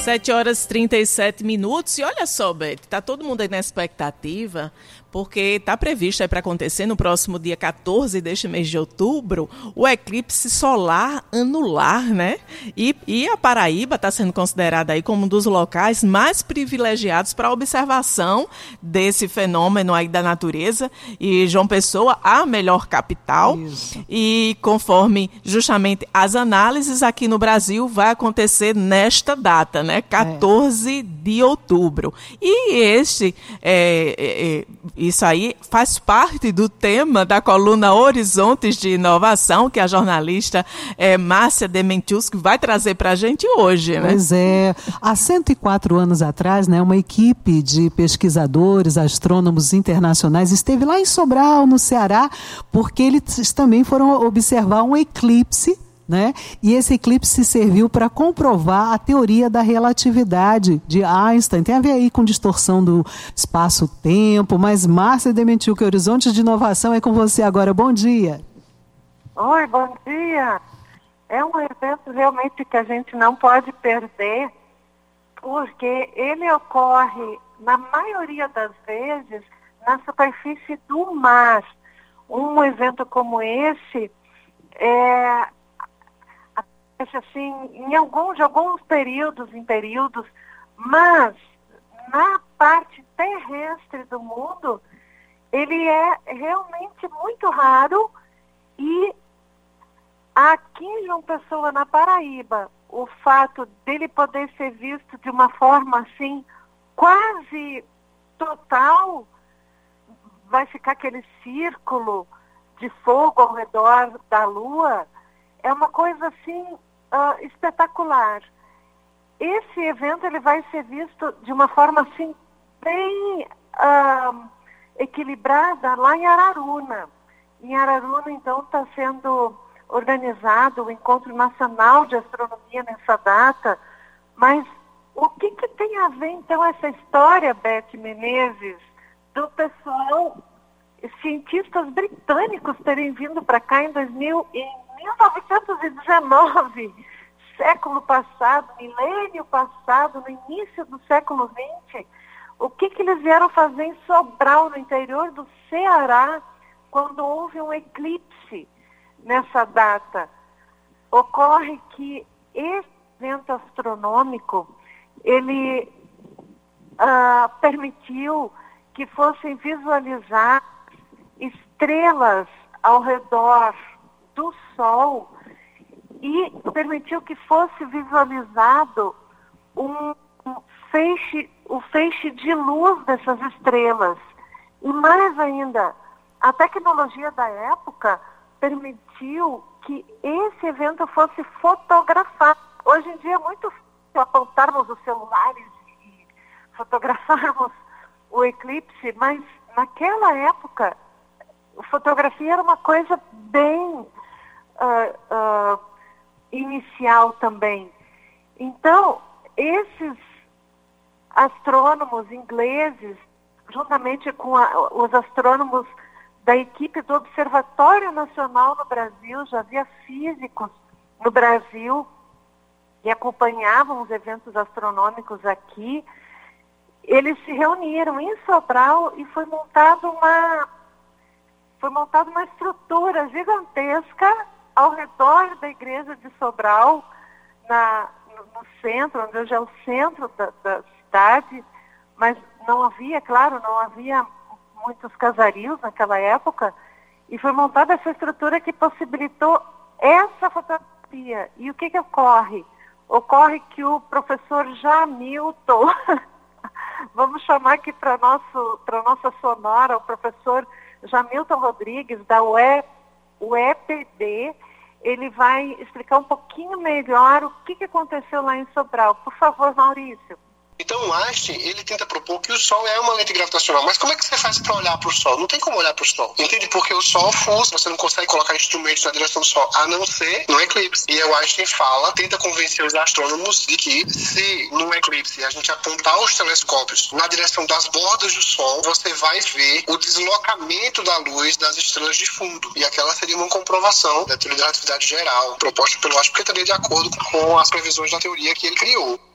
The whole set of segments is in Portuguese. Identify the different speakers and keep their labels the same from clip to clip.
Speaker 1: 7 horas e 37 minutos. E olha só, Beth, tá todo mundo aí na expectativa porque está previsto para acontecer no próximo dia 14 deste mês de outubro o eclipse solar anular, né? E, e a Paraíba está sendo considerada aí como um dos locais mais privilegiados para a observação desse fenômeno aí da natureza. E João Pessoa, a melhor capital. Isso. E conforme justamente as análises aqui no Brasil, vai acontecer nesta data, né? 14 é. de outubro. E este é, é, é isso aí faz parte do tema da coluna Horizontes de Inovação, que a jornalista é, Márcia Dementius vai trazer para a gente hoje.
Speaker 2: Né? Pois é. Há 104 anos atrás, né, uma equipe de pesquisadores, astrônomos internacionais esteve lá em Sobral, no Ceará, porque eles também foram observar um eclipse né? E esse eclipse serviu para comprovar a teoria da relatividade de Einstein. Tem a ver aí com distorção do espaço-tempo, mas Márcia Dementiu que Horizonte de Inovação é com você agora. Bom dia.
Speaker 3: Oi, bom dia. É um evento realmente que a gente não pode perder, porque ele ocorre, na maioria das vezes, na superfície do mar. Um evento como esse é, assim, em alguns, alguns períodos, em períodos, mas na parte terrestre do mundo, ele é realmente muito raro e aqui em João Pessoa, na Paraíba, o fato dele poder ser visto de uma forma assim, quase total, vai ficar aquele círculo de fogo ao redor da Lua, é uma coisa assim uh, espetacular. Esse evento ele vai ser visto de uma forma assim bem uh, equilibrada lá em Araruna. Em Araruna, então, está sendo organizado o Encontro Nacional de Astronomia nessa data. Mas o que, que tem a ver, então, essa história, Beth Menezes, do pessoal, cientistas britânicos terem vindo para cá em 2000, em 1919, século passado, milênio passado, no início do século XX, o que, que eles vieram fazer em Sobral, no interior do Ceará, quando houve um eclipse nessa data? Ocorre que esse evento astronômico, ele uh, permitiu que fossem visualizar estrelas ao redor do Sol e permitiu que fosse visualizado um, feixe, o feixe de luz dessas estrelas. E mais ainda, a tecnologia da época permitiu que esse evento fosse fotografado. Hoje em dia é muito fácil apontarmos os celulares e fotografarmos o eclipse, mas naquela época fotografia era uma coisa bem uh, inicial também. Então, esses astrônomos ingleses, juntamente com a, os astrônomos da equipe do Observatório Nacional no Brasil, já havia físicos no Brasil que acompanhavam os eventos astronômicos aqui, eles se reuniram em Sobral e foi montada uma foi montada uma estrutura gigantesca ao redor da igreja de Sobral, na, no, centro, onde hoje é o centro da, da cidade, mas não havia, claro, não havia muitos casarios naquela época, e foi montada essa estrutura que possibilitou essa fotografia. E o que, que ocorre? Ocorre que o professor Jamilton, vamos chamar aqui para nossa sonora, o professor Jamilton Rodrigues, da UE, UEPB, ele vai explicar um pouquinho melhor o que, que aconteceu lá em Sobral. Por favor, Maurício.
Speaker 4: Então o Einstein, ele tenta propor que o Sol é uma lente gravitacional. Mas como é que você faz para olhar para o Sol? Não tem como olhar para o Sol. Entende? Porque o Sol força, você não consegue colocar instrumentos na direção do Sol, a não ser no eclipse. E o Einstein fala, tenta convencer os astrônomos de que se no eclipse a gente apontar os telescópios na direção das bordas do Sol, você vai ver o deslocamento da luz das estrelas de fundo. E aquela seria uma comprovação da teoria da relatividade geral, proposta pelo Einstein, porque estaria de acordo com as previsões da teoria que ele criou.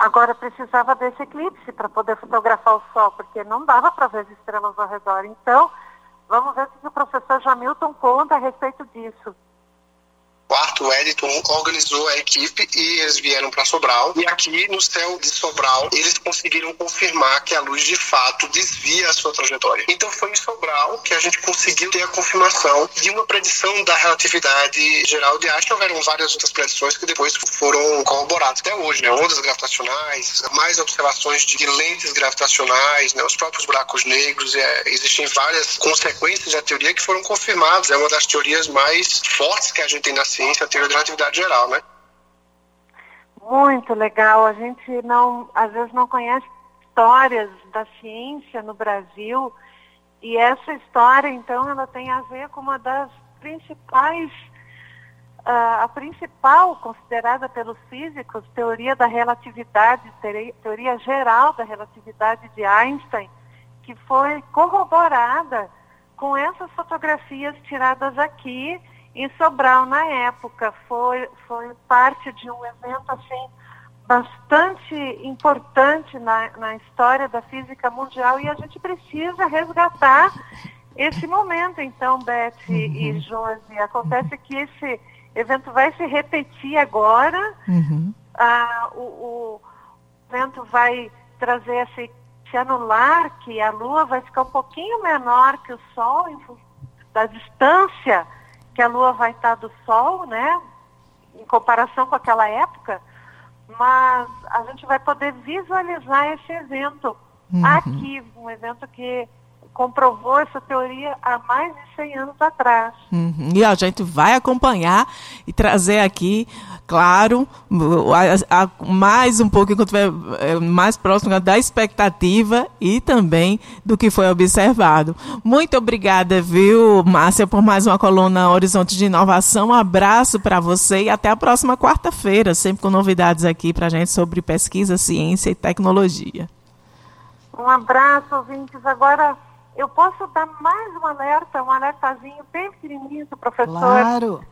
Speaker 3: Agora precisava desse eclipse para poder fotografar o Sol, porque não dava para ver as estrelas ao redor. Então, vamos ver o que o professor Jamilton conta a respeito disso
Speaker 4: o Editon organizou a equipe e eles vieram para Sobral. E aqui no céu de Sobral, eles conseguiram confirmar que a luz de fato desvia a sua trajetória. Então foi em Sobral que a gente conseguiu ter a confirmação de uma predição da relatividade geral de Einstein. Houveram várias outras predições que depois foram corroboradas até hoje, né? Ondas gravitacionais, mais observações de lentes gravitacionais, né? os próprios buracos negros. É, existem várias consequências da teoria que foram confirmadas. É uma das teorias mais fortes que a gente tem na ciência teoria da relatividade geral, né?
Speaker 3: Muito legal. A gente não, às vezes não conhece histórias da ciência no Brasil e essa história, então, ela tem a ver com uma das principais, uh, a principal considerada pelos físicos, teoria da relatividade, teoria geral da relatividade de Einstein, que foi corroborada com essas fotografias tiradas aqui em Sobral na época. Foi, foi parte de um evento assim bastante importante na, na história da física mundial e a gente precisa resgatar esse momento. Então, Beth uhum. e Josi, acontece que esse evento vai se repetir agora. Uhum. Ah, o, o evento vai trazer esse, esse anular, que a Lua vai ficar um pouquinho menor que o Sol, em, da distância que a Lua vai estar do Sol, né? Em comparação com aquela época, mas a gente vai poder visualizar esse evento uhum. aqui, um evento que comprovou essa teoria há mais de 100 anos atrás.
Speaker 1: Uhum. E a gente vai acompanhar e trazer aqui, claro, a, a, mais um pouco enquanto estiver é, mais próximo da expectativa e também do que foi observado. Muito obrigada, viu, Márcia, por mais uma coluna Horizonte de Inovação. Um abraço para você e até a próxima quarta-feira, sempre com novidades aqui para a gente sobre pesquisa, ciência e tecnologia.
Speaker 3: Um abraço, ouvintes. Agora eu posso dar mais um alerta, um alertazinho bem pequenininho do professor.
Speaker 2: Claro.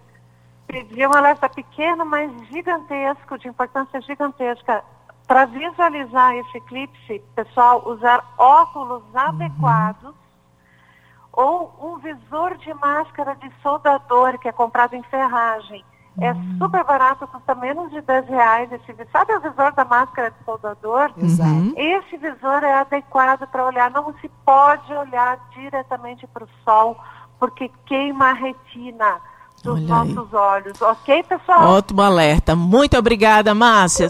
Speaker 3: Pedir um alerta pequeno, mas gigantesco, de importância gigantesca. Para visualizar esse eclipse, pessoal, usar óculos uhum. adequados ou um visor de máscara de soldador que é comprado em ferragem. É super barato, custa menos de 10 reais. Esse, sabe o visor da máscara de soldador?
Speaker 2: Exato. Uhum.
Speaker 3: Esse visor é adequado para olhar. Não se pode olhar diretamente para o sol, porque queima a retina dos Olha nossos aí. olhos. Ok, pessoal?
Speaker 1: Ótimo alerta. Muito obrigada, Márcia.